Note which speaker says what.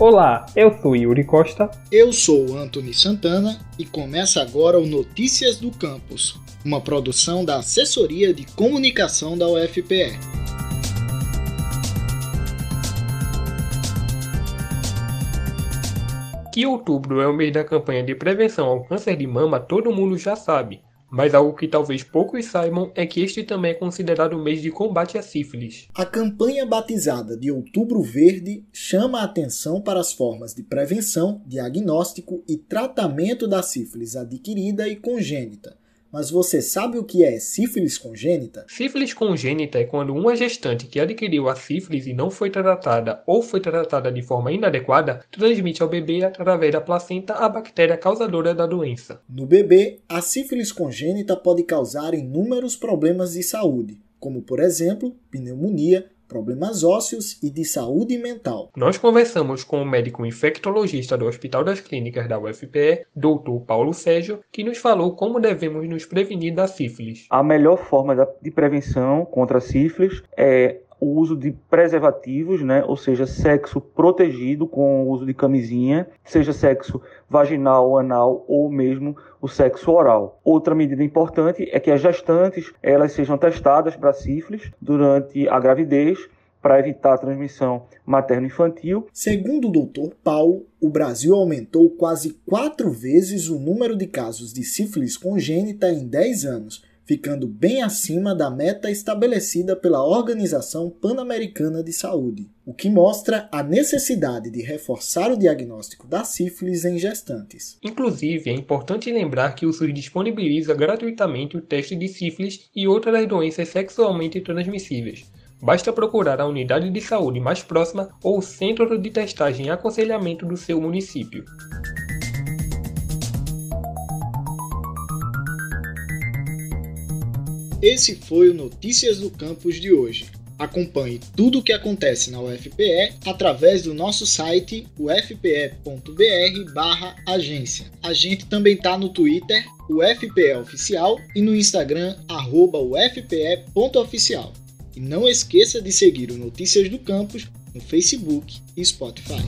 Speaker 1: Olá, eu sou Yuri Costa.
Speaker 2: Eu sou Anthony Santana e começa agora o Notícias do Campus, uma produção da Assessoria de Comunicação da UFPE.
Speaker 1: Que outubro é o mês da campanha de prevenção ao câncer de mama, todo mundo já sabe. Mas algo que talvez poucos saibam é que este também é considerado o mês de combate à sífilis.
Speaker 2: A campanha batizada de Outubro Verde chama a atenção para as formas de prevenção, diagnóstico e tratamento da sífilis adquirida e congênita, mas você sabe o que é sífilis congênita?
Speaker 1: Sífilis congênita é quando uma gestante que adquiriu a sífilis e não foi tratada ou foi tratada de forma inadequada transmite ao bebê através da placenta a bactéria causadora da doença.
Speaker 2: No bebê, a sífilis congênita pode causar inúmeros problemas de saúde, como por exemplo, pneumonia, problemas ósseos e de saúde mental.
Speaker 1: Nós conversamos com o médico infectologista do Hospital das Clínicas da UFPE, Dr. Paulo Sérgio, que nos falou como devemos nos prevenir da sífilis.
Speaker 3: A melhor forma de prevenção contra a sífilis é o uso de preservativos, né? ou seja, sexo protegido com o uso de camisinha, seja sexo vaginal, anal ou mesmo o sexo oral. Outra medida importante é que as gestantes elas sejam testadas para sífilis durante a gravidez para evitar a transmissão materno-infantil.
Speaker 2: Segundo o Dr. Paulo, o Brasil aumentou quase quatro vezes o número de casos de sífilis congênita em 10 anos, ficando bem acima da meta estabelecida pela Organização Pan-Americana de Saúde, o que mostra a necessidade de reforçar o diagnóstico da sífilis em gestantes.
Speaker 1: Inclusive, é importante lembrar que o SUS disponibiliza gratuitamente o teste de sífilis e outras doenças sexualmente transmissíveis. Basta procurar a unidade de saúde mais próxima ou o centro de testagem e aconselhamento do seu município.
Speaker 2: Esse foi o Notícias do Campus de hoje. Acompanhe tudo o que acontece na UFPE através do nosso site ufpe.br/agência. A gente também está no Twitter, UFPE Oficial, e no Instagram, ufpe.oficial. E não esqueça de seguir o Notícias do Campus no Facebook e Spotify.